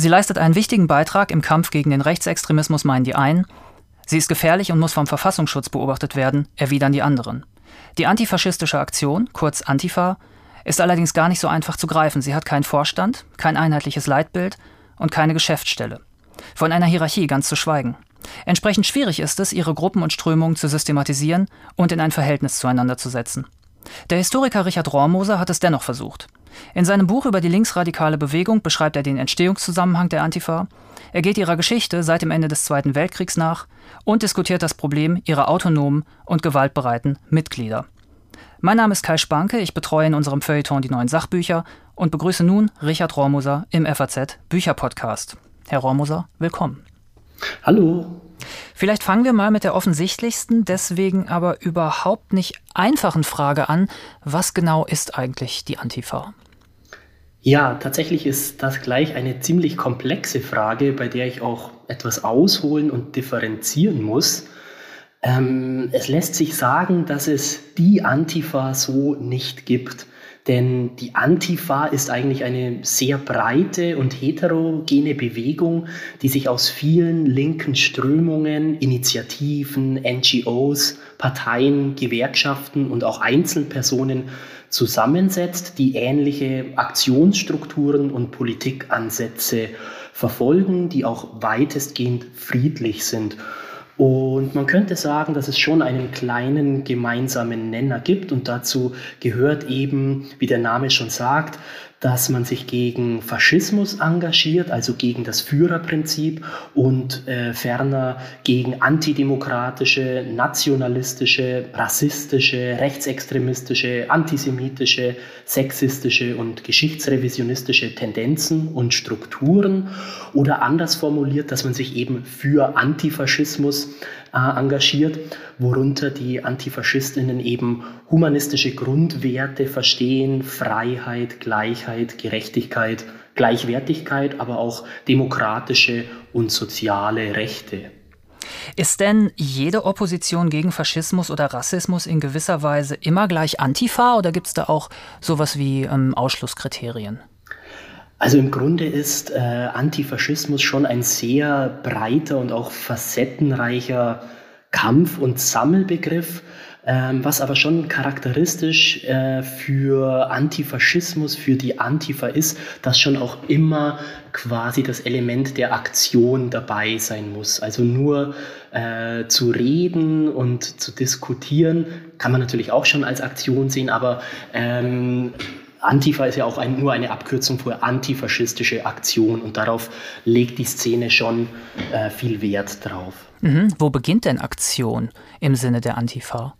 Sie leistet einen wichtigen Beitrag im Kampf gegen den Rechtsextremismus, meinen die einen. Sie ist gefährlich und muss vom Verfassungsschutz beobachtet werden, erwidern die anderen. Die antifaschistische Aktion, kurz Antifa, ist allerdings gar nicht so einfach zu greifen. Sie hat keinen Vorstand, kein einheitliches Leitbild und keine Geschäftsstelle. Von einer Hierarchie ganz zu schweigen. Entsprechend schwierig ist es, ihre Gruppen und Strömungen zu systematisieren und in ein Verhältnis zueinander zu setzen. Der Historiker Richard Rohrmoser hat es dennoch versucht. In seinem Buch über die linksradikale Bewegung beschreibt er den Entstehungszusammenhang der Antifa, er geht ihrer Geschichte seit dem Ende des Zweiten Weltkriegs nach und diskutiert das Problem ihrer autonomen und gewaltbereiten Mitglieder. Mein Name ist Kai Spanke, ich betreue in unserem Feuilleton die neuen Sachbücher und begrüße nun Richard Rohrmoser im FAZ Bücherpodcast. Herr Rohrmoser, willkommen. Hallo. Vielleicht fangen wir mal mit der offensichtlichsten, deswegen aber überhaupt nicht einfachen Frage an. Was genau ist eigentlich die Antifa? Ja, tatsächlich ist das gleich eine ziemlich komplexe Frage, bei der ich auch etwas ausholen und differenzieren muss. Ähm, es lässt sich sagen, dass es die Antifa so nicht gibt. Denn die Antifa ist eigentlich eine sehr breite und heterogene Bewegung, die sich aus vielen linken Strömungen, Initiativen, NGOs, Parteien, Gewerkschaften und auch Einzelpersonen zusammensetzt, die ähnliche Aktionsstrukturen und Politikansätze verfolgen, die auch weitestgehend friedlich sind. Und man könnte sagen, dass es schon einen kleinen gemeinsamen Nenner gibt und dazu gehört eben, wie der Name schon sagt, dass man sich gegen Faschismus engagiert, also gegen das Führerprinzip und äh, ferner gegen antidemokratische, nationalistische, rassistische, rechtsextremistische, antisemitische, sexistische und geschichtsrevisionistische Tendenzen und Strukturen. Oder anders formuliert, dass man sich eben für Antifaschismus äh, engagiert, worunter die Antifaschistinnen eben humanistische Grundwerte verstehen, Freiheit, Gleichheit, Gerechtigkeit, Gleichwertigkeit, aber auch demokratische und soziale Rechte. Ist denn jede Opposition gegen Faschismus oder Rassismus in gewisser Weise immer gleich Antifa oder gibt es da auch sowas wie ähm, Ausschlusskriterien? Also im Grunde ist äh, Antifaschismus schon ein sehr breiter und auch facettenreicher Kampf- und Sammelbegriff, ähm, was aber schon charakteristisch äh, für Antifaschismus, für die Antifa ist, dass schon auch immer quasi das Element der Aktion dabei sein muss. Also nur äh, zu reden und zu diskutieren kann man natürlich auch schon als Aktion sehen, aber ähm, Antifa ist ja auch ein, nur eine Abkürzung für antifaschistische Aktion und darauf legt die Szene schon äh, viel Wert drauf. Mhm. Wo beginnt denn Aktion im Sinne der Antifa?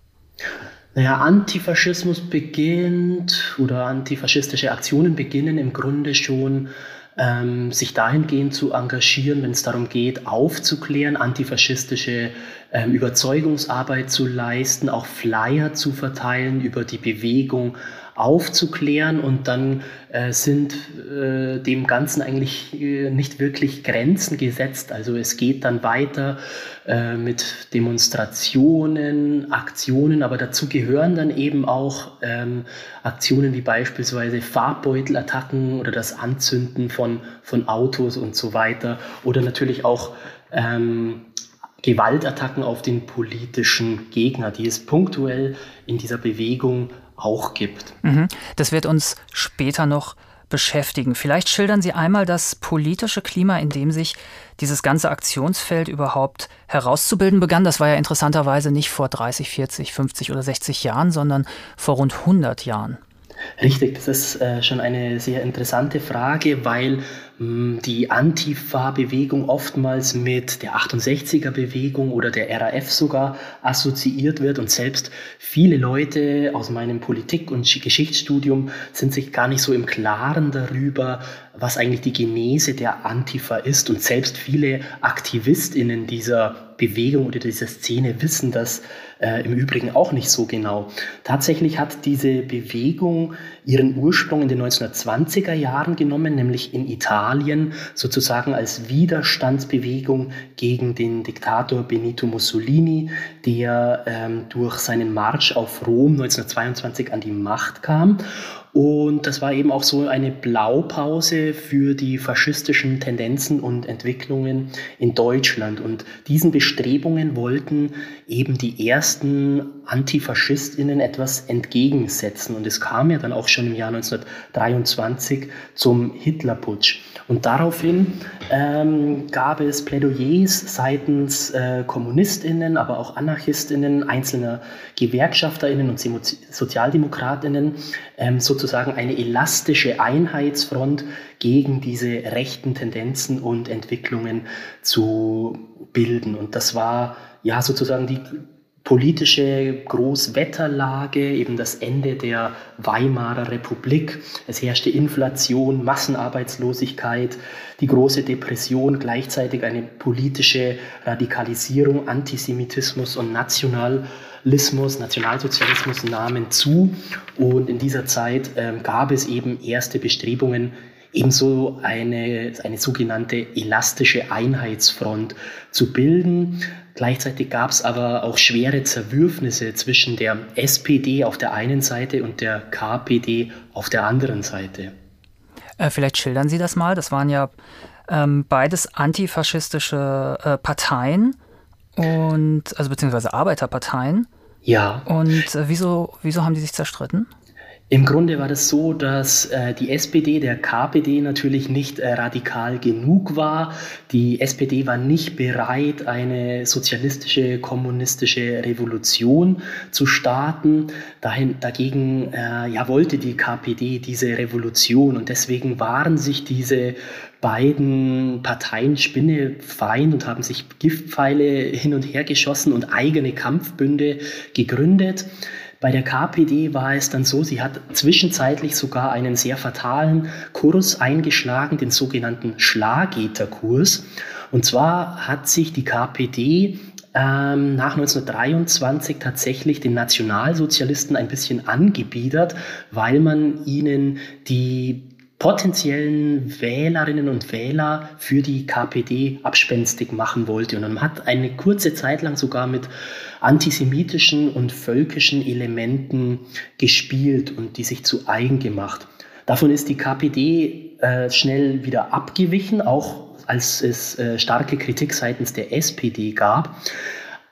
Naja, Antifaschismus beginnt oder antifaschistische Aktionen beginnen im Grunde schon ähm, sich dahingehend zu engagieren, wenn es darum geht, aufzuklären, antifaschistische ähm, Überzeugungsarbeit zu leisten, auch Flyer zu verteilen über die Bewegung aufzuklären und dann äh, sind äh, dem Ganzen eigentlich äh, nicht wirklich Grenzen gesetzt. Also es geht dann weiter äh, mit Demonstrationen, Aktionen, aber dazu gehören dann eben auch ähm, Aktionen wie beispielsweise Farbbeutelattacken oder das Anzünden von, von Autos und so weiter oder natürlich auch ähm, Gewaltattacken auf den politischen Gegner, die es punktuell in dieser Bewegung auch gibt. Mhm. Das wird uns später noch beschäftigen. Vielleicht schildern Sie einmal das politische Klima, in dem sich dieses ganze Aktionsfeld überhaupt herauszubilden begann. Das war ja interessanterweise nicht vor 30, 40, 50 oder 60 Jahren, sondern vor rund 100 Jahren. Richtig, das ist äh, schon eine sehr interessante Frage, weil die Antifa-Bewegung oftmals mit der 68er-Bewegung oder der RAF sogar assoziiert wird und selbst viele Leute aus meinem Politik- und Geschichtsstudium sind sich gar nicht so im Klaren darüber, was eigentlich die Genese der Antifa ist und selbst viele Aktivistinnen dieser Bewegung oder dieser Szene wissen das äh, im Übrigen auch nicht so genau. Tatsächlich hat diese Bewegung ihren Ursprung in den 1920er Jahren genommen, nämlich in Italien, sozusagen als Widerstandsbewegung gegen den Diktator Benito Mussolini, der ähm, durch seinen Marsch auf Rom 1922 an die Macht kam. Und das war eben auch so eine Blaupause für die faschistischen Tendenzen und Entwicklungen in Deutschland. Und diesen Bestrebungen wollten eben die ersten Antifaschistinnen etwas entgegensetzen. Und es kam ja dann auch schon im Jahr 1923 zum Hitlerputsch. Und daraufhin ähm, gab es Plädoyers seitens äh, Kommunistinnen, aber auch Anarchistinnen, einzelner Gewerkschafterinnen und Sozialdemokratinnen, ähm, sozusagen eine elastische Einheitsfront gegen diese rechten Tendenzen und Entwicklungen zu bilden. Und das war ja sozusagen die politische Großwetterlage, eben das Ende der Weimarer Republik. Es herrschte Inflation, Massenarbeitslosigkeit, die große Depression, gleichzeitig eine politische Radikalisierung, Antisemitismus und Nationalismus, Nationalsozialismus nahmen zu. Und in dieser Zeit äh, gab es eben erste Bestrebungen, ebenso eine, eine sogenannte elastische Einheitsfront zu bilden. Gleichzeitig gab es aber auch schwere Zerwürfnisse zwischen der SPD auf der einen Seite und der KPD auf der anderen Seite. Äh, vielleicht schildern Sie das mal. Das waren ja ähm, beides antifaschistische äh, Parteien und also beziehungsweise Arbeiterparteien. Ja. Und äh, wieso, wieso haben die sich zerstritten? Im Grunde war das so, dass äh, die SPD der KPD natürlich nicht äh, radikal genug war. Die SPD war nicht bereit, eine sozialistische, kommunistische Revolution zu starten. Dahin, dagegen äh, ja, wollte die KPD diese Revolution und deswegen waren sich diese beiden Parteien spinnefeind und haben sich Giftpfeile hin und her geschossen und eigene Kampfbünde gegründet. Bei der KPD war es dann so, sie hat zwischenzeitlich sogar einen sehr fatalen Kurs eingeschlagen, den sogenannten Schlageterkurs. Und zwar hat sich die KPD ähm, nach 1923 tatsächlich den Nationalsozialisten ein bisschen angebiedert, weil man ihnen die potenziellen Wählerinnen und Wähler für die KPD abspenstig machen wollte. Und man hat eine kurze Zeit lang sogar mit antisemitischen und völkischen Elementen gespielt und die sich zu eigen gemacht. Davon ist die KPD äh, schnell wieder abgewichen, auch als es äh, starke Kritik seitens der SPD gab.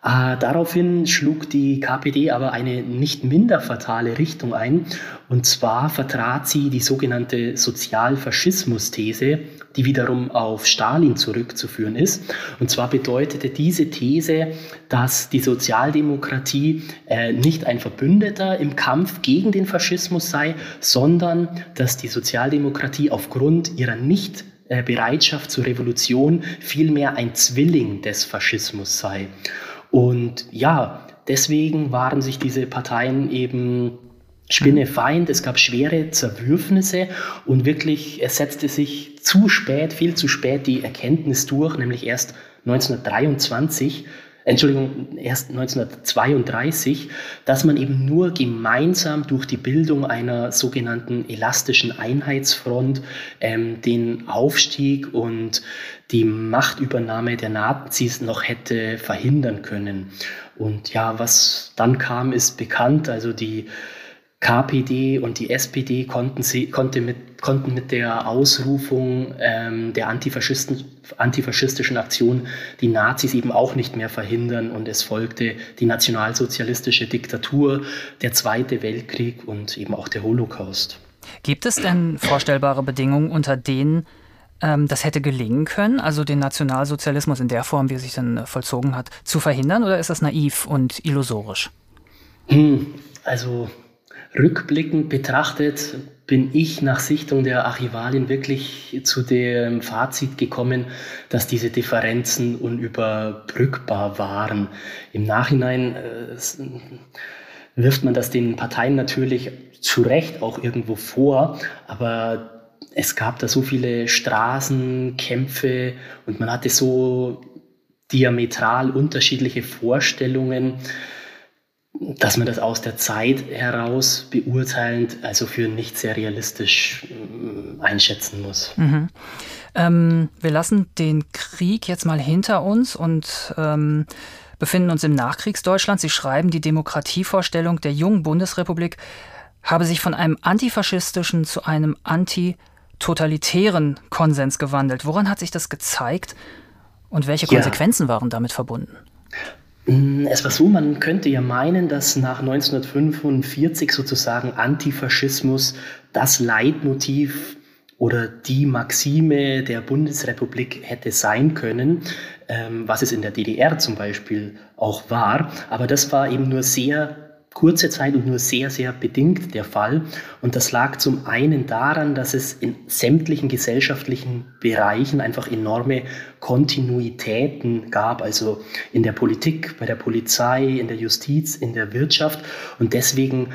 Äh, daraufhin schlug die KPD aber eine nicht minder fatale Richtung ein. Und zwar vertrat sie die sogenannte Sozialfaschismus-These, die wiederum auf Stalin zurückzuführen ist. Und zwar bedeutete diese These, dass die Sozialdemokratie äh, nicht ein Verbündeter im Kampf gegen den Faschismus sei, sondern dass die Sozialdemokratie aufgrund ihrer nicht äh, Bereitschaft zur Revolution vielmehr ein Zwilling des Faschismus sei. Und ja, deswegen waren sich diese Parteien eben Spinnefeind, es gab schwere Zerwürfnisse und wirklich, es setzte sich zu spät, viel zu spät die Erkenntnis durch, nämlich erst 1923, Entschuldigung, erst 1932, dass man eben nur gemeinsam durch die Bildung einer sogenannten elastischen Einheitsfront ähm, den Aufstieg und die Machtübernahme der Nazis noch hätte verhindern können. Und ja, was dann kam, ist bekannt. Also die KPD und die SPD konnten, sie, konnte mit, konnten mit der Ausrufung ähm, der Antifaschisten, antifaschistischen Aktion die Nazis eben auch nicht mehr verhindern und es folgte die nationalsozialistische Diktatur, der Zweite Weltkrieg und eben auch der Holocaust. Gibt es denn vorstellbare Bedingungen, unter denen ähm, das hätte gelingen können, also den Nationalsozialismus in der Form, wie er sich dann äh, vollzogen hat, zu verhindern oder ist das naiv und illusorisch? Hm, also Rückblickend betrachtet bin ich nach Sichtung der Archivalien wirklich zu dem Fazit gekommen, dass diese Differenzen unüberbrückbar waren. Im Nachhinein äh, wirft man das den Parteien natürlich zu Recht auch irgendwo vor, aber es gab da so viele Straßenkämpfe und man hatte so diametral unterschiedliche Vorstellungen dass man das aus der Zeit heraus beurteilend, also für nicht sehr realistisch äh, einschätzen muss. Mhm. Ähm, wir lassen den Krieg jetzt mal hinter uns und ähm, befinden uns im Nachkriegsdeutschland. Sie schreiben, die Demokratievorstellung der jungen Bundesrepublik habe sich von einem antifaschistischen zu einem antitotalitären Konsens gewandelt. Woran hat sich das gezeigt und welche Konsequenzen ja. waren damit verbunden? Mm, es war so, man könnte ja meinen, dass nach 1945 sozusagen Antifaschismus das Leitmotiv oder die Maxime der Bundesrepublik hätte sein können, ähm, was es in der DDR zum Beispiel auch war. Aber das war eben nur sehr kurze Zeit und nur sehr, sehr bedingt der Fall. Und das lag zum einen daran, dass es in sämtlichen gesellschaftlichen Bereichen einfach enorme Kontinuitäten gab, also in der Politik, bei der Polizei, in der Justiz, in der Wirtschaft. Und deswegen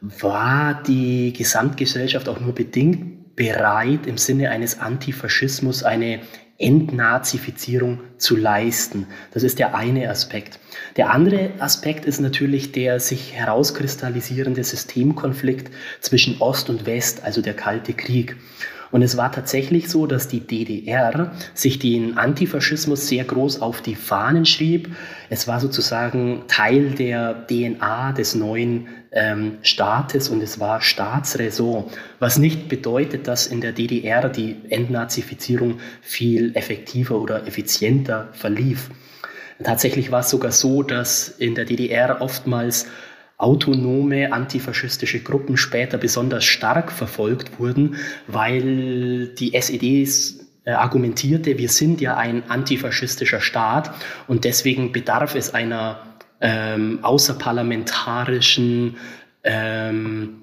war die Gesamtgesellschaft auch nur bedingt bereit, im Sinne eines Antifaschismus eine Entnazifizierung zu leisten. Das ist der eine Aspekt. Der andere Aspekt ist natürlich der sich herauskristallisierende Systemkonflikt zwischen Ost und West, also der Kalte Krieg. Und es war tatsächlich so, dass die DDR sich den Antifaschismus sehr groß auf die Fahnen schrieb. Es war sozusagen Teil der DNA des neuen ähm, Staates und es war Staatsräson, was nicht bedeutet, dass in der DDR die Entnazifizierung viel effektiver oder effizienter verlief. Tatsächlich war es sogar so, dass in der DDR oftmals autonome antifaschistische Gruppen später besonders stark verfolgt wurden, weil die SED äh, argumentierte, wir sind ja ein antifaschistischer Staat und deswegen bedarf es einer ähm, außerparlamentarischen ähm,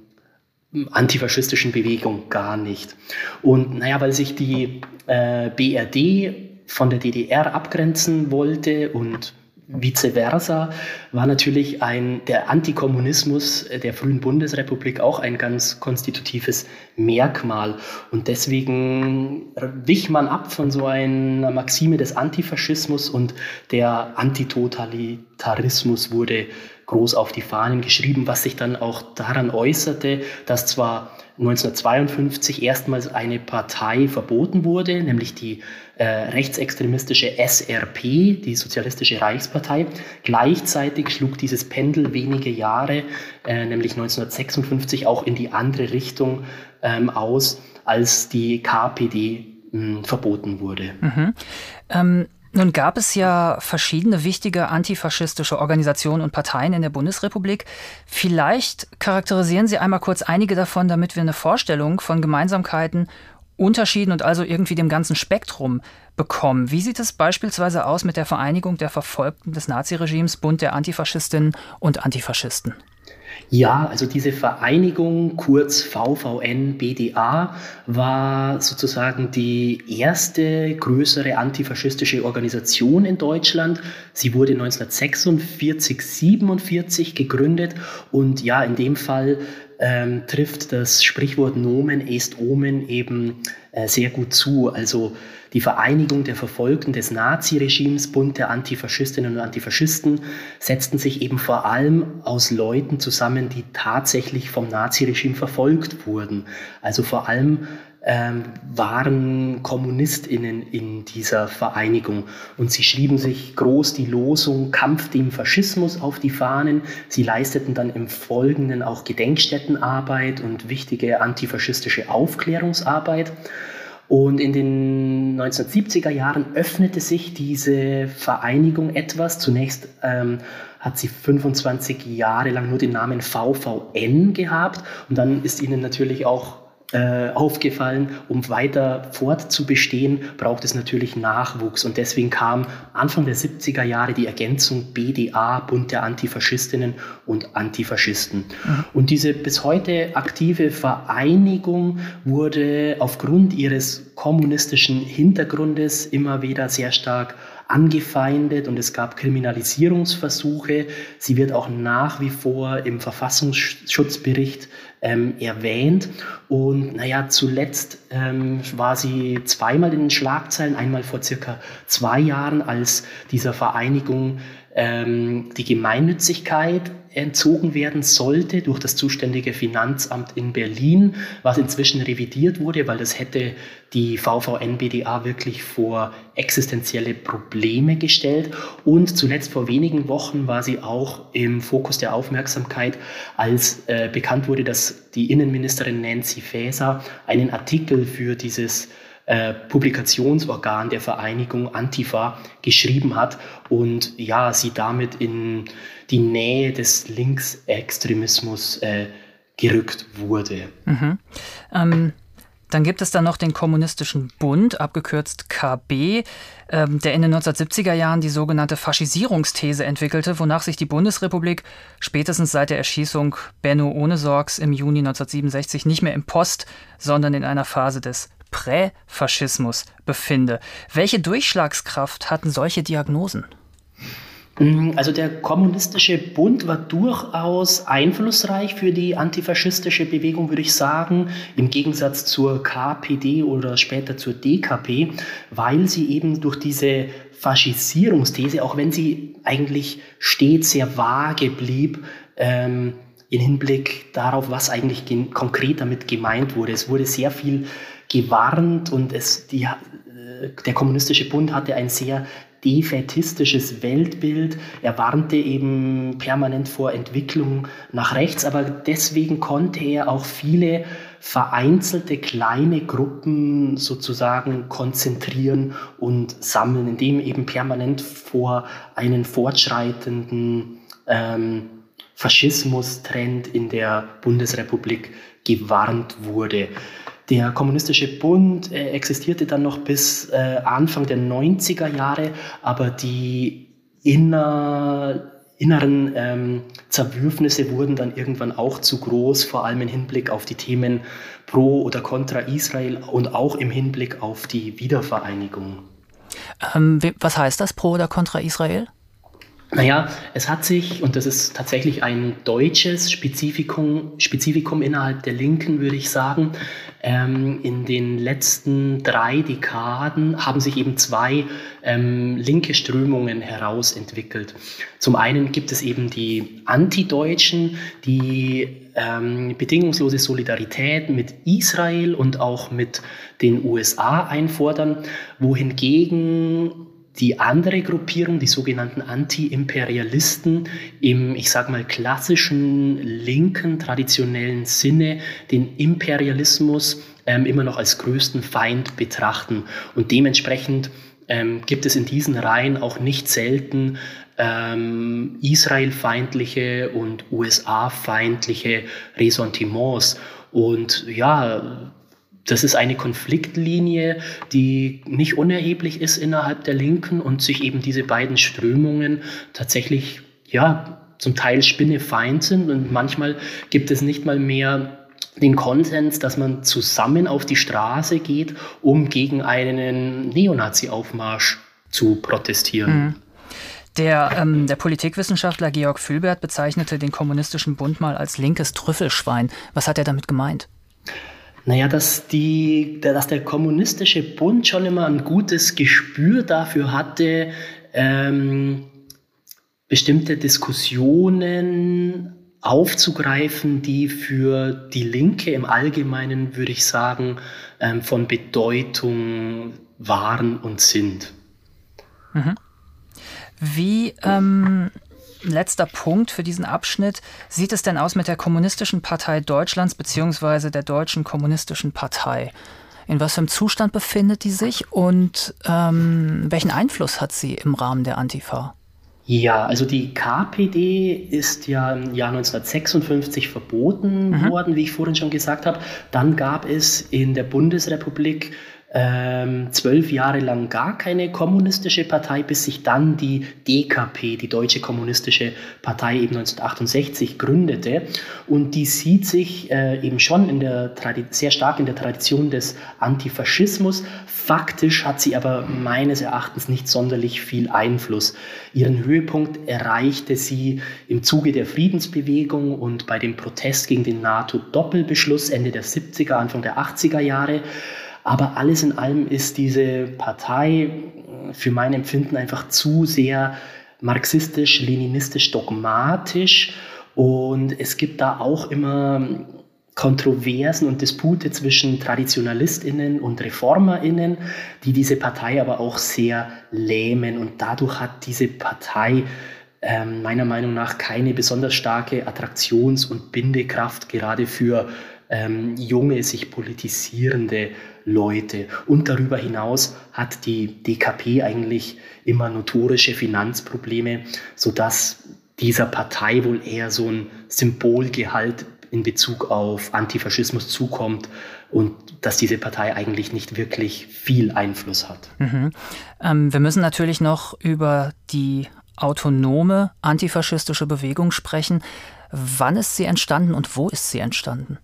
antifaschistischen Bewegung gar nicht. Und naja, weil sich die äh, BRD von der DDR abgrenzen wollte und vice versa war natürlich ein, der Antikommunismus der frühen Bundesrepublik auch ein ganz konstitutives Merkmal. Und deswegen wich man ab von so einer Maxime des Antifaschismus und der Antitotalitarismus wurde groß auf die Fahnen geschrieben, was sich dann auch daran äußerte, dass zwar 1952 erstmals eine Partei verboten wurde, nämlich die äh, rechtsextremistische SRP, die Sozialistische Reichspartei. Gleichzeitig schlug dieses Pendel wenige Jahre, äh, nämlich 1956, auch in die andere Richtung ähm, aus, als die KPD mh, verboten wurde. Mhm. Ähm nun gab es ja verschiedene wichtige antifaschistische Organisationen und Parteien in der Bundesrepublik. Vielleicht charakterisieren Sie einmal kurz einige davon, damit wir eine Vorstellung von Gemeinsamkeiten, Unterschieden und also irgendwie dem ganzen Spektrum bekommen. Wie sieht es beispielsweise aus mit der Vereinigung der Verfolgten des Naziregimes, Bund der Antifaschistinnen und Antifaschisten? Ja, also diese Vereinigung, kurz VVN BDA, war sozusagen die erste größere antifaschistische Organisation in Deutschland. Sie wurde 1946, 47 gegründet und ja, in dem Fall ähm, trifft das Sprichwort Nomen est Omen eben äh, sehr gut zu. Also die Vereinigung der Verfolgten des Naziregimes, Bund der Antifaschistinnen und Antifaschisten, setzten sich eben vor allem aus Leuten zusammen, die tatsächlich vom Naziregime verfolgt wurden. Also vor allem ähm, waren KommunistInnen in dieser Vereinigung. Und sie schrieben sich groß die Losung Kampf dem Faschismus auf die Fahnen. Sie leisteten dann im Folgenden auch Gedenkstättenarbeit und wichtige antifaschistische Aufklärungsarbeit. Und in den 1970er Jahren öffnete sich diese Vereinigung etwas. Zunächst ähm, hat sie 25 Jahre lang nur den Namen VVN gehabt und dann ist ihnen natürlich auch aufgefallen, um weiter fortzubestehen, braucht es natürlich Nachwuchs. Und deswegen kam Anfang der 70er Jahre die Ergänzung BDA, Bund der Antifaschistinnen und Antifaschisten. Mhm. Und diese bis heute aktive Vereinigung wurde aufgrund ihres kommunistischen Hintergrundes immer wieder sehr stark angefeindet und es gab Kriminalisierungsversuche. Sie wird auch nach wie vor im Verfassungsschutzbericht ähm, erwähnt. Und naja, zuletzt ähm, war sie zweimal in den Schlagzeilen, einmal vor circa zwei Jahren, als dieser Vereinigung ähm, die Gemeinnützigkeit entzogen werden sollte durch das zuständige Finanzamt in Berlin, was inzwischen revidiert wurde, weil das hätte die VVN-BDA wirklich vor existenzielle Probleme gestellt. Und zuletzt vor wenigen Wochen war sie auch im Fokus der Aufmerksamkeit, als äh, bekannt wurde, dass die Innenministerin Nancy Faeser einen Artikel für dieses äh, Publikationsorgan der Vereinigung Antifa geschrieben hat und ja, sie damit in die Nähe des Linksextremismus äh, gerückt wurde. Mhm. Ähm, dann gibt es dann noch den Kommunistischen Bund, abgekürzt KB, ähm, der in den 1970er Jahren die sogenannte Faschisierungsthese entwickelte, wonach sich die Bundesrepublik spätestens seit der Erschießung Benno Ohnesorgs im Juni 1967 nicht mehr im Post, sondern in einer Phase des Präfaschismus befinde. Welche Durchschlagskraft hatten solche Diagnosen? Mm, also der kommunistische Bund war durchaus einflussreich für die antifaschistische Bewegung, würde ich sagen, im Gegensatz zur KPD oder später zur DKP, weil sie eben durch diese Faschisierungsthese, auch wenn sie eigentlich stets sehr vage blieb, ähm, in Hinblick darauf, was eigentlich konkret damit gemeint wurde. Es wurde sehr viel gewarnt und es, die, äh, der Kommunistische Bund hatte ein sehr defetistisches Weltbild. Er warnte eben permanent vor Entwicklung nach rechts, aber deswegen konnte er auch viele vereinzelte kleine Gruppen sozusagen konzentrieren und sammeln, indem eben permanent vor einen fortschreitenden ähm, Faschismustrend in der Bundesrepublik gewarnt wurde. Der Kommunistische Bund äh, existierte dann noch bis äh, Anfang der 90er Jahre, aber die inner, inneren ähm, Zerwürfnisse wurden dann irgendwann auch zu groß, vor allem im Hinblick auf die Themen pro oder contra Israel und auch im Hinblick auf die Wiedervereinigung. Ähm, was heißt das pro oder contra Israel? Naja, es hat sich, und das ist tatsächlich ein deutsches Spezifikum, Spezifikum innerhalb der Linken, würde ich sagen, ähm, in den letzten drei Dekaden haben sich eben zwei ähm, linke Strömungen herausentwickelt. Zum einen gibt es eben die Antideutschen, die ähm, bedingungslose Solidarität mit Israel und auch mit den USA einfordern, wohingegen die andere Gruppierung, die sogenannten Anti-Imperialisten, im, ich sag mal, klassischen linken, traditionellen Sinne den Imperialismus ähm, immer noch als größten Feind betrachten. Und dementsprechend ähm, gibt es in diesen Reihen auch nicht selten ähm, israelfeindliche und USA-feindliche Ressentiments. Und ja, das ist eine Konfliktlinie, die nicht unerheblich ist innerhalb der Linken und sich eben diese beiden Strömungen tatsächlich, ja, zum Teil spinnefeind sind und manchmal gibt es nicht mal mehr den Konsens, dass man zusammen auf die Straße geht, um gegen einen Neonazi-Aufmarsch zu protestieren. Mhm. Der, ähm, der Politikwissenschaftler Georg Fülbert bezeichnete den Kommunistischen Bund mal als linkes Trüffelschwein. Was hat er damit gemeint? Naja, dass, die, dass der kommunistische Bund schon immer ein gutes Gespür dafür hatte, ähm, bestimmte Diskussionen aufzugreifen, die für die Linke im Allgemeinen, würde ich sagen, ähm, von Bedeutung waren und sind. Mhm. Wie ähm, letzter Punkt für diesen Abschnitt. Sieht es denn aus mit der Kommunistischen Partei Deutschlands bzw. der Deutschen Kommunistischen Partei? In was für einem Zustand befindet die sich und ähm, welchen Einfluss hat sie im Rahmen der Antifa? Ja, also die KPD ist ja im Jahr 1956 verboten mhm. worden, wie ich vorhin schon gesagt habe. Dann gab es in der Bundesrepublik ähm, zwölf Jahre lang gar keine kommunistische Partei, bis sich dann die DKP, die Deutsche Kommunistische Partei, eben 1968 gründete. Und die sieht sich äh, eben schon in der sehr stark in der Tradition des Antifaschismus. Faktisch hat sie aber meines Erachtens nicht sonderlich viel Einfluss. Ihren Höhepunkt erreichte sie im Zuge der Friedensbewegung und bei dem Protest gegen den NATO-Doppelbeschluss Ende der 70er, Anfang der 80er Jahre. Aber alles in allem ist diese Partei für mein Empfinden einfach zu sehr marxistisch, leninistisch, dogmatisch und es gibt da auch immer Kontroversen und Dispute zwischen TraditionalistInnen und ReformerInnen, die diese Partei aber auch sehr lähmen. Und dadurch hat diese Partei ähm, meiner Meinung nach keine besonders starke Attraktions- und Bindekraft, gerade für ähm, junge, sich politisierende Leute. Und darüber hinaus hat die DKP eigentlich immer notorische Finanzprobleme, sodass dieser Partei wohl eher so ein Symbolgehalt in Bezug auf Antifaschismus zukommt und dass diese Partei eigentlich nicht wirklich viel Einfluss hat. Mhm. Ähm, wir müssen natürlich noch über die autonome antifaschistische Bewegung sprechen. Wann ist sie entstanden und wo ist sie entstanden?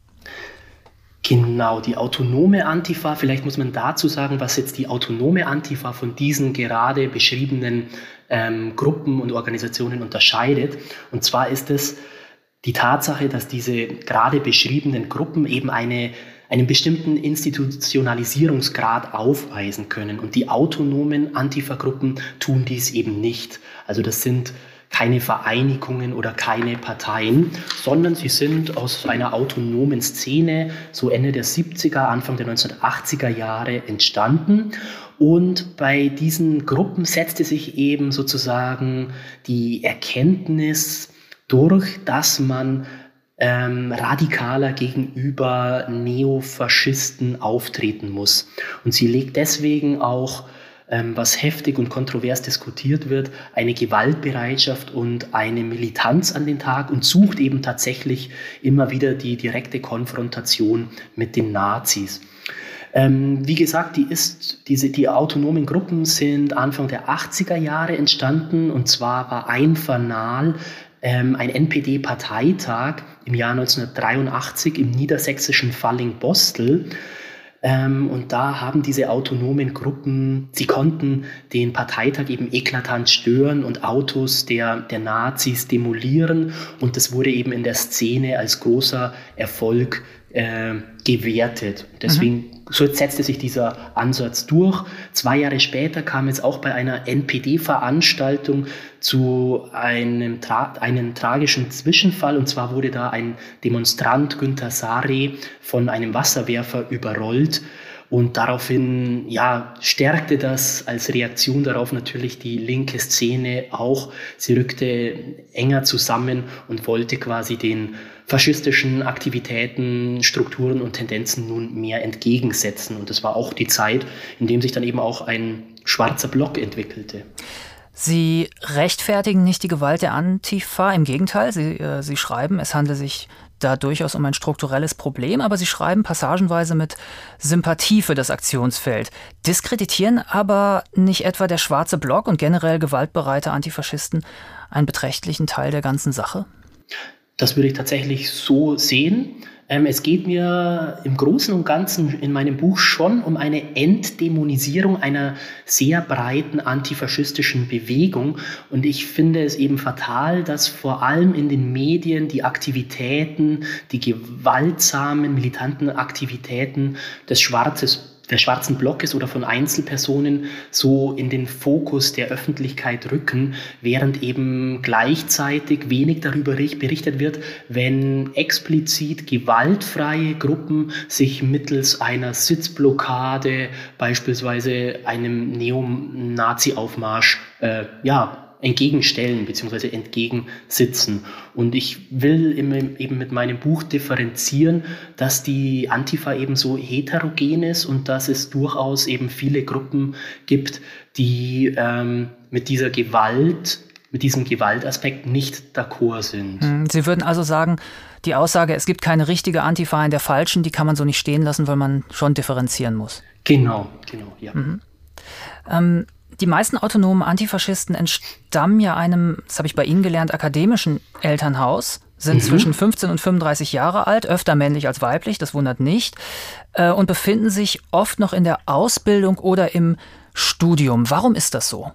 Genau, die autonome Antifa, vielleicht muss man dazu sagen, was jetzt die autonome Antifa von diesen gerade beschriebenen ähm, Gruppen und Organisationen unterscheidet. Und zwar ist es die Tatsache, dass diese gerade beschriebenen Gruppen eben eine, einen bestimmten Institutionalisierungsgrad aufweisen können. Und die autonomen Antifa-Gruppen tun dies eben nicht. Also das sind keine Vereinigungen oder keine Parteien, sondern sie sind aus einer autonomen Szene so Ende der 70er, Anfang der 1980er Jahre entstanden. Und bei diesen Gruppen setzte sich eben sozusagen die Erkenntnis durch, dass man ähm, radikaler gegenüber Neofaschisten auftreten muss. Und sie legt deswegen auch, was heftig und kontrovers diskutiert wird, eine Gewaltbereitschaft und eine Militanz an den Tag und sucht eben tatsächlich immer wieder die direkte Konfrontation mit den Nazis. Ähm, wie gesagt, die, ist, diese, die autonomen Gruppen sind Anfang der 80er Jahre entstanden und zwar war ein Fanal ähm, ein NPD-Parteitag im Jahr 1983 im niedersächsischen Falling-Bostel. Ähm, und da haben diese autonomen Gruppen, sie konnten den Parteitag eben eklatant stören und Autos der, der Nazis demolieren. Und das wurde eben in der Szene als großer Erfolg äh, gewertet. Deswegen mhm. so setzte sich dieser Ansatz durch. Zwei Jahre später kam es auch bei einer NPD-Veranstaltung zu einem, tra einem tragischen Zwischenfall. Und zwar wurde da ein Demonstrant, Günter Sari, von einem Wasserwerfer überrollt. Und daraufhin ja, stärkte das als Reaktion darauf natürlich die linke Szene auch. Sie rückte enger zusammen und wollte quasi den faschistischen Aktivitäten, Strukturen und Tendenzen nun mehr entgegensetzen. Und das war auch die Zeit, in dem sich dann eben auch ein schwarzer Block entwickelte. Sie rechtfertigen nicht die Gewalt der Antifa, im Gegenteil, Sie, äh, Sie schreiben, es handle sich da durchaus um ein strukturelles Problem, aber sie schreiben passagenweise mit Sympathie für das Aktionsfeld, diskreditieren aber nicht etwa der schwarze Block und generell gewaltbereite Antifaschisten einen beträchtlichen Teil der ganzen Sache? Das würde ich tatsächlich so sehen. Ähm, es geht mir im Großen und Ganzen in meinem Buch schon um eine Entdämonisierung einer sehr breiten antifaschistischen Bewegung. Und ich finde es eben fatal, dass vor allem in den Medien die Aktivitäten, die gewaltsamen, militanten Aktivitäten des Schwarzes der schwarzen Blockes oder von Einzelpersonen so in den Fokus der Öffentlichkeit rücken, während eben gleichzeitig wenig darüber berichtet wird, wenn explizit gewaltfreie Gruppen sich mittels einer Sitzblockade, beispielsweise einem Neonazi-Aufmarsch, äh, ja, entgegenstellen bzw. entgegensitzen. Und ich will eben mit meinem Buch differenzieren, dass die Antifa eben so heterogen ist und dass es durchaus eben viele Gruppen gibt, die ähm, mit dieser Gewalt, mit diesem Gewaltaspekt nicht d'accord sind. Hm, Sie würden also sagen, die Aussage, es gibt keine richtige Antifa in der falschen, die kann man so nicht stehen lassen, weil man schon differenzieren muss. Genau, genau, ja. Mhm. Ähm, die meisten autonomen Antifaschisten entstammen ja einem, das habe ich bei Ihnen gelernt, akademischen Elternhaus, sind mhm. zwischen 15 und 35 Jahre alt, öfter männlich als weiblich, das wundert nicht, äh, und befinden sich oft noch in der Ausbildung oder im Studium. Warum ist das so?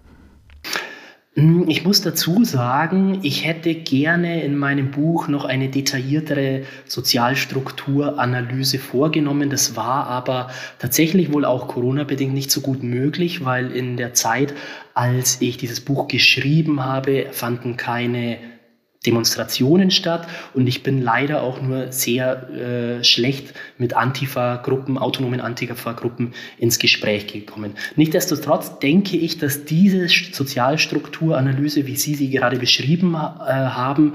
Hm, ich muss dazu sagen, ich hätte gerne in meinem Buch noch eine detailliertere Sozialstrukturanalyse vorgenommen. Das war aber tatsächlich wohl auch Corona-bedingt nicht so gut möglich, weil in der Zeit, als ich dieses Buch geschrieben habe, fanden keine Demonstrationen statt und ich bin leider auch nur sehr äh, schlecht mit Antifa-Gruppen, autonomen Antifa-Gruppen ins Gespräch gekommen. Nichtsdestotrotz denke ich, dass diese Sozialstrukturanalyse, wie Sie sie gerade beschrieben äh, haben,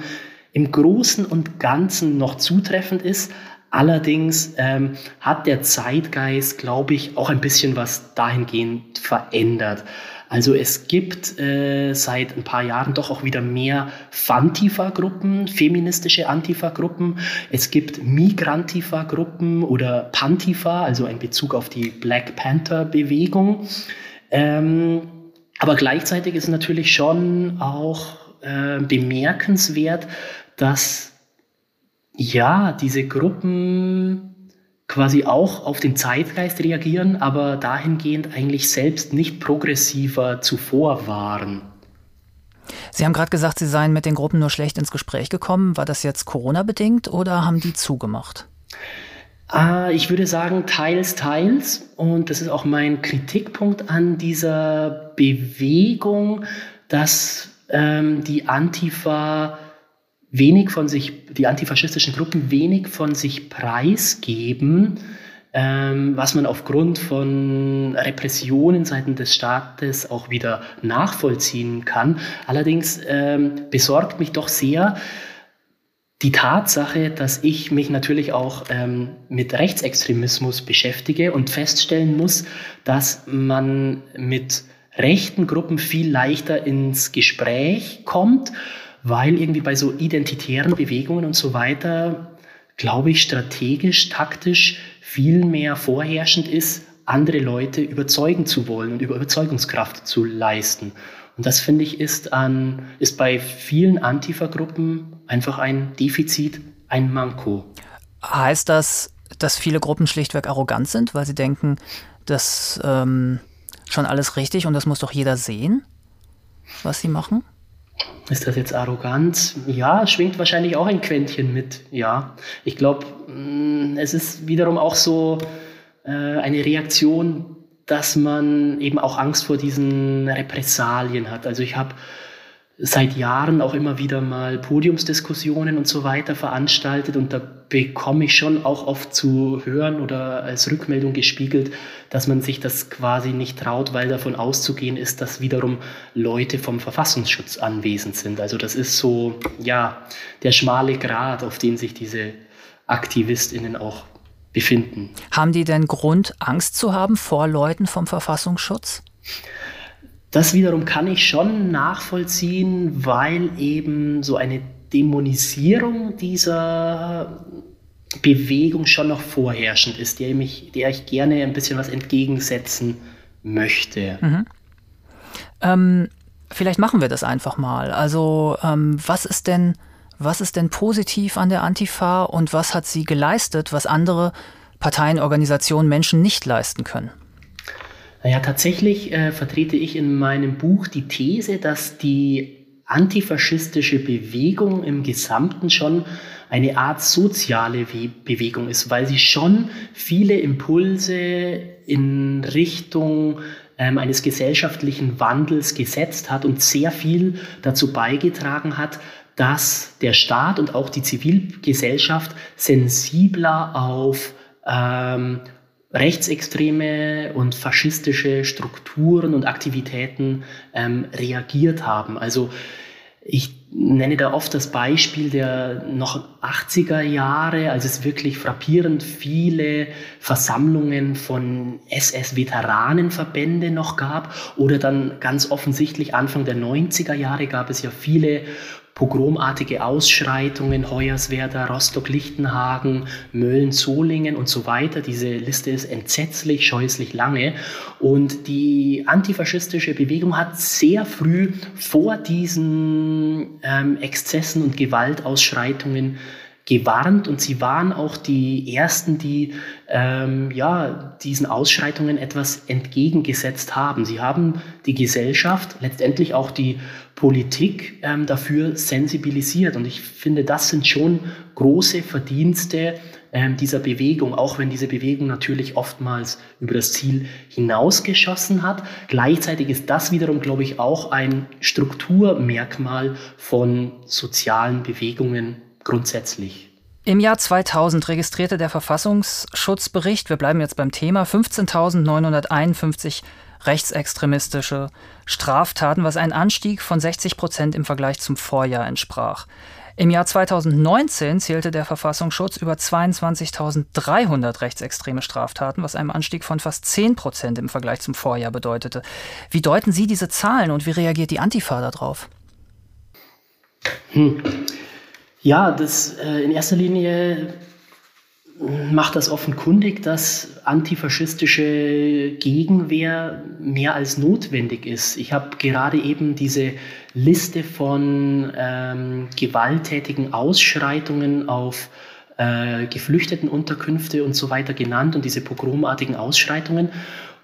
im Großen und Ganzen noch zutreffend ist. Allerdings ähm, hat der Zeitgeist, glaube ich, auch ein bisschen was dahingehend verändert. Also es gibt äh, seit ein paar Jahren doch auch wieder mehr Fantifa-Gruppen, feministische Antifa-Gruppen. Es gibt Migrantifa-Gruppen oder Pantifa, also ein Bezug auf die Black Panther-Bewegung. Ähm, aber gleichzeitig ist natürlich schon auch äh, bemerkenswert, dass ja diese Gruppen quasi auch auf den Zeitgeist reagieren, aber dahingehend eigentlich selbst nicht progressiver zuvor waren. Sie haben gerade gesagt, Sie seien mit den Gruppen nur schlecht ins Gespräch gekommen. War das jetzt Corona-bedingt oder haben die zugemacht? Ah, ich würde sagen, teils, teils. Und das ist auch mein Kritikpunkt an dieser Bewegung, dass ähm, die Antifa wenig von sich, die antifaschistischen Gruppen wenig von sich preisgeben, ähm, was man aufgrund von Repressionen seitens des Staates auch wieder nachvollziehen kann. Allerdings ähm, besorgt mich doch sehr, die Tatsache, dass ich mich natürlich auch ähm, mit Rechtsextremismus beschäftige und feststellen muss, dass man mit rechten Gruppen viel leichter ins Gespräch kommt weil irgendwie bei so identitären Bewegungen und so weiter, glaube ich, strategisch, taktisch viel mehr vorherrschend ist, andere Leute überzeugen zu wollen und über Überzeugungskraft zu leisten. Und das finde ich ist an, ist bei vielen Antifa-Gruppen einfach ein Defizit, ein Manko. Heißt das, dass viele Gruppen schlichtweg arrogant sind, weil sie denken, das ähm, schon alles richtig und das muss doch jeder sehen, was sie machen? Ist das jetzt arrogant? Ja, schwingt wahrscheinlich auch ein Quäntchen mit. Ja, ich glaube, mm, es ist wiederum auch so äh, eine Reaktion, dass man eben auch Angst vor diesen Repressalien hat. Also ich habe seit Jahren auch immer wieder mal Podiumsdiskussionen und so weiter veranstaltet und da bekomme ich schon auch oft zu hören oder als Rückmeldung gespiegelt, dass man sich das quasi nicht traut, weil davon auszugehen ist, dass wiederum Leute vom Verfassungsschutz anwesend sind. Also das ist so, ja, der schmale Grat, auf den sich diese AktivistInnen auch befinden. Haben die denn Grund, Angst zu haben vor Leuten vom Verfassungsschutz? Das wiederum kann ich schon nachvollziehen, weil eben so eine Dämonisierung dieser Bewegung schon noch vorherrschend ist, der, mich, der ich gerne ein bisschen was entgegensetzen möchte. Mhm. Ähm, vielleicht machen wir das einfach mal. Also ähm, was ist denn, was ist denn positiv an der Antifa und was hat sie geleistet, was andere Parteien, Organisationen, Menschen nicht leisten können? Naja, tatsächlich äh, vertrete ich in meinem Buch die These, dass die antifaschistische Bewegung im Gesamten schon eine Art soziale Bewegung ist, weil sie schon viele Impulse in Richtung ähm, eines gesellschaftlichen Wandels gesetzt hat und sehr viel dazu beigetragen hat, dass der Staat und auch die Zivilgesellschaft sensibler auf ähm, rechtsextreme und faschistische Strukturen und Aktivitäten ähm, reagiert haben. Also ich nenne da oft das Beispiel der noch 80er Jahre, als es wirklich frappierend viele Versammlungen von SS-Veteranenverbände noch gab oder dann ganz offensichtlich Anfang der 90er Jahre gab es ja viele pogromartige Ausschreitungen, Hoyerswerda, Rostock-Lichtenhagen, Mölln-Solingen und so weiter. Diese Liste ist entsetzlich, scheußlich lange. Und die antifaschistische Bewegung hat sehr früh vor diesen ähm, Exzessen und Gewaltausschreitungen gewarnt und sie waren auch die ersten, die ähm, ja, diesen Ausschreitungen etwas entgegengesetzt haben. Sie haben die Gesellschaft, letztendlich auch die Politik ähm, dafür sensibilisiert. Und ich finde, das sind schon große Verdienste ähm, dieser Bewegung, auch wenn diese Bewegung natürlich oftmals über das Ziel hinausgeschossen hat. Gleichzeitig ist das wiederum, glaube ich, auch ein Strukturmerkmal von sozialen Bewegungen grundsätzlich. Im Jahr 2000 registrierte der Verfassungsschutzbericht, wir bleiben jetzt beim Thema, 15.951 rechtsextremistische Straftaten, was ein Anstieg von 60 Prozent im Vergleich zum Vorjahr entsprach. Im Jahr 2019 zählte der Verfassungsschutz über 22.300 rechtsextreme Straftaten, was einen Anstieg von fast 10 Prozent im Vergleich zum Vorjahr bedeutete. Wie deuten Sie diese Zahlen und wie reagiert die Antifa darauf? Hm. Ja, das äh, in erster Linie macht das offenkundig, dass antifaschistische Gegenwehr mehr als notwendig ist. Ich habe gerade eben diese Liste von ähm, gewalttätigen Ausschreitungen auf äh, Geflüchtetenunterkünfte und so weiter genannt und diese pogromartigen Ausschreitungen.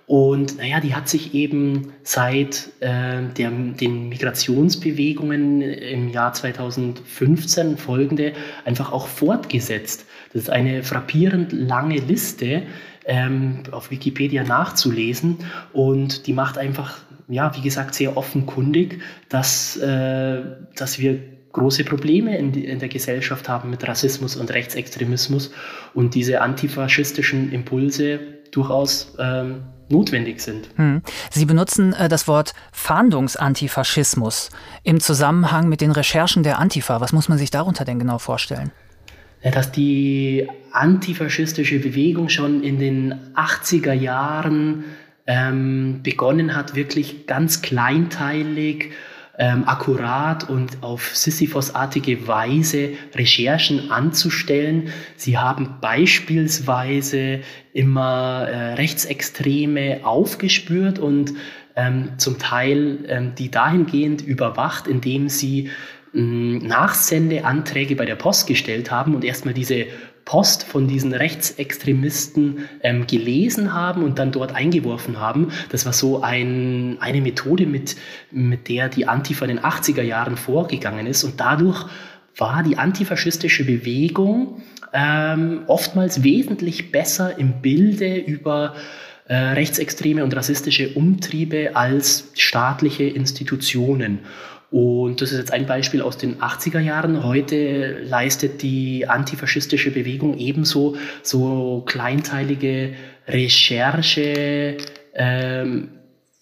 Und naja, die hat sich eben seit äh, der, den Migrationsbewegungen im Jahr 2015 folgende einfach auch fortgesetzt. Das ist eine frappierend lange Liste ähm, auf Wikipedia nachzulesen und die macht einfach, ja, wie gesagt, sehr offenkundig, dass, äh, dass wir große Probleme in, die, in, der Gesellschaft haben mit Rassismus und Rechtsextremismus und diese antifaschistischen Impulse durchaus ähm, notwendig sind. Hm. Sie benutzen äh, das Wort Fahndungsantifaschismus im Zusammenhang mit den Recherchen der Antifa. Was muss man sich darunter denn genau vorstellen? Dass die antifaschistische Bewegung schon in den 80er Jahren ähm, begonnen hat, wirklich ganz kleinteilig ähm, akkurat und auf Sisyphos-artige Weise Recherchen anzustellen. Sie haben beispielsweise immer äh, Rechtsextreme aufgespürt und ähm, zum Teil ähm, die dahingehend überwacht, indem sie Nachsendeanträge bei der Post gestellt haben und erstmal diese Post von diesen Rechtsextremisten ähm, gelesen haben und dann dort eingeworfen haben. Das war so ein, eine Methode, mit, mit der die Antifa in den 80er Jahren vorgegangen ist. Und dadurch war die antifaschistische Bewegung ähm, oftmals wesentlich besser im Bilde über äh, rechtsextreme und rassistische Umtriebe als staatliche Institutionen. Und das ist jetzt ein Beispiel aus den 80er Jahren. Heute leistet die antifaschistische Bewegung ebenso so kleinteilige Recherche ähm,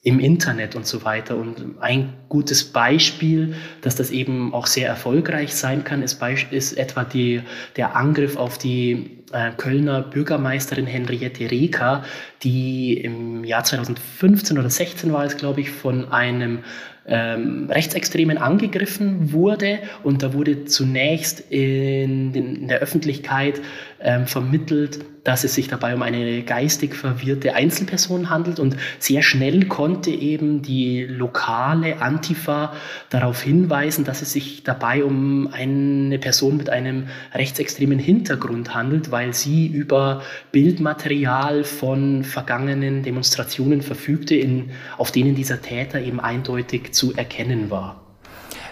im Internet und so weiter. Und ein gutes Beispiel, dass das eben auch sehr erfolgreich sein kann, ist, ist etwa die, der Angriff auf die äh, Kölner Bürgermeisterin Henriette Reker, die im Jahr 2015 oder 16 war es, glaube ich, von einem ähm, Rechtsextremen angegriffen wurde. Und da wurde zunächst in, den, in der Öffentlichkeit ähm, vermittelt, dass es sich dabei um eine geistig verwirrte Einzelperson handelt. Und sehr schnell konnte eben die lokale Antifa darauf hinweisen, dass es sich dabei um eine Person mit einem rechtsextremen Hintergrund handelt, weil sie über Bildmaterial von vergangenen Demonstrationen verfügte, in, auf denen dieser Täter eben eindeutig zu erkennen war.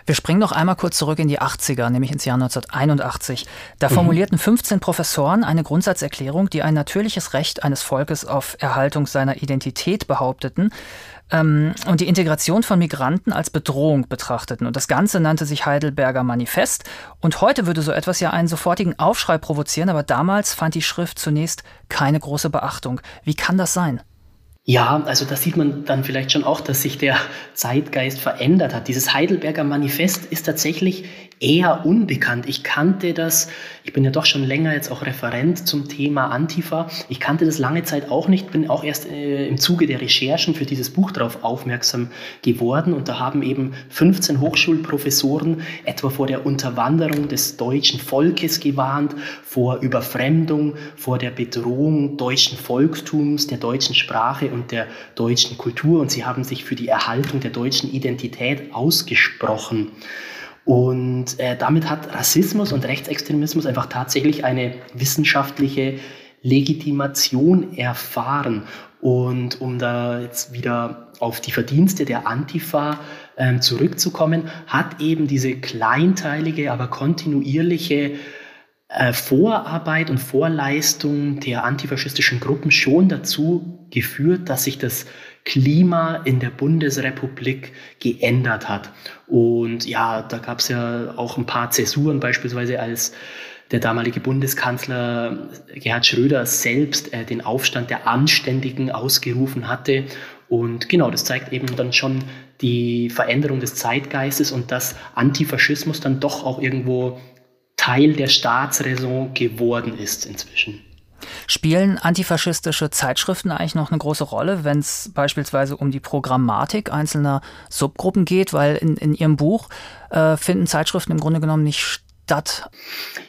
Wir springen noch einmal kurz zurück in die 80er, nämlich ins Jahr 1981. Da mhm. formulierten 15 Professoren eine Grundsatzerklärung, die ein natürliches Recht eines Volkes auf Erhaltung seiner Identität behaupteten ähm, und die Integration von Migranten als Bedrohung betrachteten. Und das Ganze nannte sich Heidelberger Manifest. Und heute würde so etwas ja einen sofortigen Aufschrei provozieren, aber damals fand die Schrift zunächst keine große Beachtung. Wie kann das sein? Ja, also da sieht man dann vielleicht schon auch, dass sich der Zeitgeist verändert hat. Dieses Heidelberger Manifest ist tatsächlich eher unbekannt. Ich kannte das, ich bin ja doch schon länger jetzt auch Referent zum Thema Antifa. Ich kannte das lange Zeit auch nicht, bin auch erst äh, im Zuge der Recherchen für dieses Buch darauf aufmerksam geworden. Und da haben eben 15 Hochschulprofessoren etwa vor der Unterwanderung des deutschen Volkes gewarnt, vor Überfremdung, vor der Bedrohung deutschen Volkstums, der deutschen Sprache und der deutschen Kultur. Und sie haben sich für die Erhaltung der deutschen Identität ausgesprochen. Und äh, damit hat Rassismus und Rechtsextremismus einfach tatsächlich eine wissenschaftliche Legitimation erfahren. Und um da jetzt wieder auf die Verdienste der Antifa äh, zurückzukommen, hat eben diese kleinteilige, aber kontinuierliche äh, Vorarbeit und Vorleistung der antifaschistischen Gruppen schon dazu geführt, dass sich das Klima in der Bundesrepublik geändert hat. Und ja, da gab es ja auch ein paar Zäsuren, beispielsweise als der damalige Bundeskanzler Gerhard Schröder selbst äh, den Aufstand der Anständigen ausgerufen hatte. Und genau, das zeigt eben dann schon die Veränderung des Zeitgeistes und dass Antifaschismus dann doch auch irgendwo Teil der Staatsräson geworden ist inzwischen. Spielen antifaschistische Zeitschriften eigentlich noch eine große Rolle, wenn es beispielsweise um die Programmatik einzelner Subgruppen geht? Weil in, in Ihrem Buch äh, finden Zeitschriften im Grunde genommen nicht statt.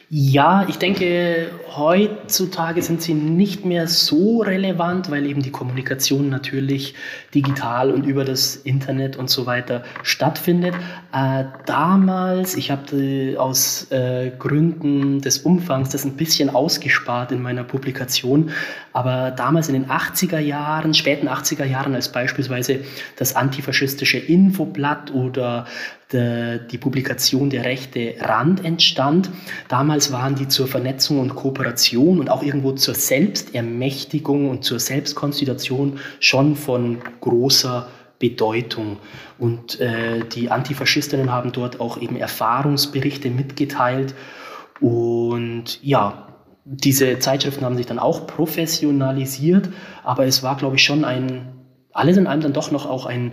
Ja, ich denke, heutzutage sind sie nicht mehr so relevant, weil eben die Kommunikation natürlich digital und über das Internet und so weiter stattfindet. Äh, damals, ich habe aus äh, Gründen des Umfangs das ein bisschen ausgespart in meiner Publikation, aber damals in den 80er Jahren, späten 80er Jahren, als beispielsweise das antifaschistische Infoblatt oder de, die Publikation der Rechte Rand entstand, damals waren die zur Vernetzung und Kooperation und auch irgendwo zur Selbstermächtigung und zur Selbstkonstitution schon von großer Bedeutung. Und äh, die Antifaschistinnen haben dort auch eben Erfahrungsberichte mitgeteilt. Und ja, diese Zeitschriften haben sich dann auch professionalisiert, aber es war, glaube ich, schon ein, alles in allem dann doch noch auch ein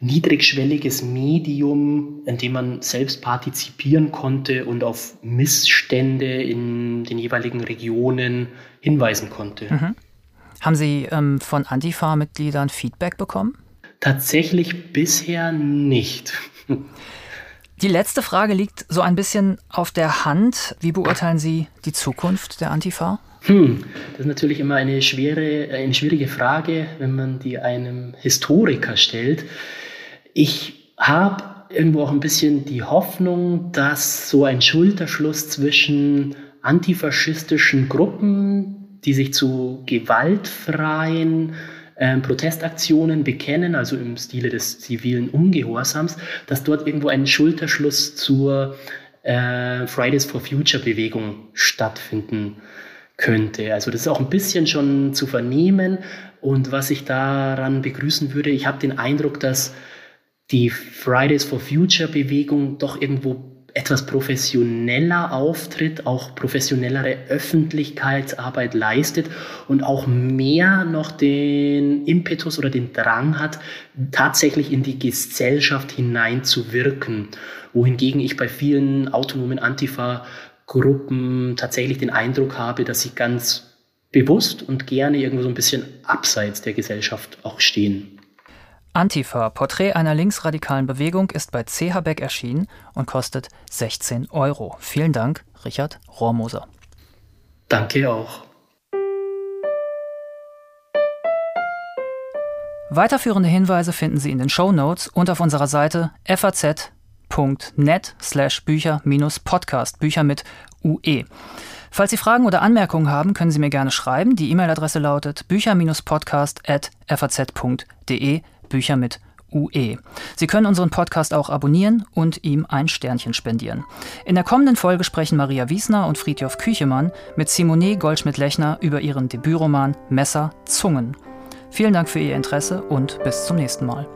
niedrigschwelliges Medium, in dem man selbst partizipieren konnte und auf Missstände in den jeweiligen Regionen hinweisen konnte. Mhm. Haben Sie ähm, von Antifa-Mitgliedern Feedback bekommen? Tatsächlich bisher nicht. Die letzte Frage liegt so ein bisschen auf der Hand. Wie beurteilen Sie die Zukunft der Antifa? Hm, das ist natürlich immer eine, schwere, eine schwierige Frage, wenn man die einem Historiker stellt. Ich habe irgendwo auch ein bisschen die Hoffnung, dass so ein Schulterschluss zwischen antifaschistischen Gruppen, die sich zu gewaltfreien ähm, Protestaktionen bekennen, also im Stile des zivilen Ungehorsams, dass dort irgendwo ein Schulterschluss zur äh, Fridays for Future Bewegung stattfinden könnte. Also das ist auch ein bisschen schon zu vernehmen. Und was ich daran begrüßen würde, ich habe den Eindruck, dass die Fridays for Future Bewegung doch irgendwo etwas professioneller auftritt, auch professionellere Öffentlichkeitsarbeit leistet und auch mehr noch den Impetus oder den Drang hat, tatsächlich in die Gesellschaft hineinzuwirken. Wohingegen ich bei vielen autonomen Antifa-Gruppen tatsächlich den Eindruck habe, dass sie ganz bewusst und gerne irgendwo so ein bisschen abseits der Gesellschaft auch stehen. Antifa, Porträt einer linksradikalen Bewegung, ist bei CH Beck erschienen und kostet 16 Euro. Vielen Dank, Richard Rohrmoser. Danke auch. Weiterführende Hinweise finden Sie in den Show Notes und auf unserer Seite faz.net slash Bücher-Podcast, Bücher mit UE. Falls Sie Fragen oder Anmerkungen haben, können Sie mir gerne schreiben. Die E-Mail-Adresse lautet bücher-podcast.faz.de Bücher mit UE. Sie können unseren Podcast auch abonnieren und ihm ein Sternchen spendieren. In der kommenden Folge sprechen Maria Wiesner und Friedhof Küchemann mit Simone Goldschmidt-Lechner über ihren Debütroman Messer Zungen. Vielen Dank für Ihr Interesse und bis zum nächsten Mal.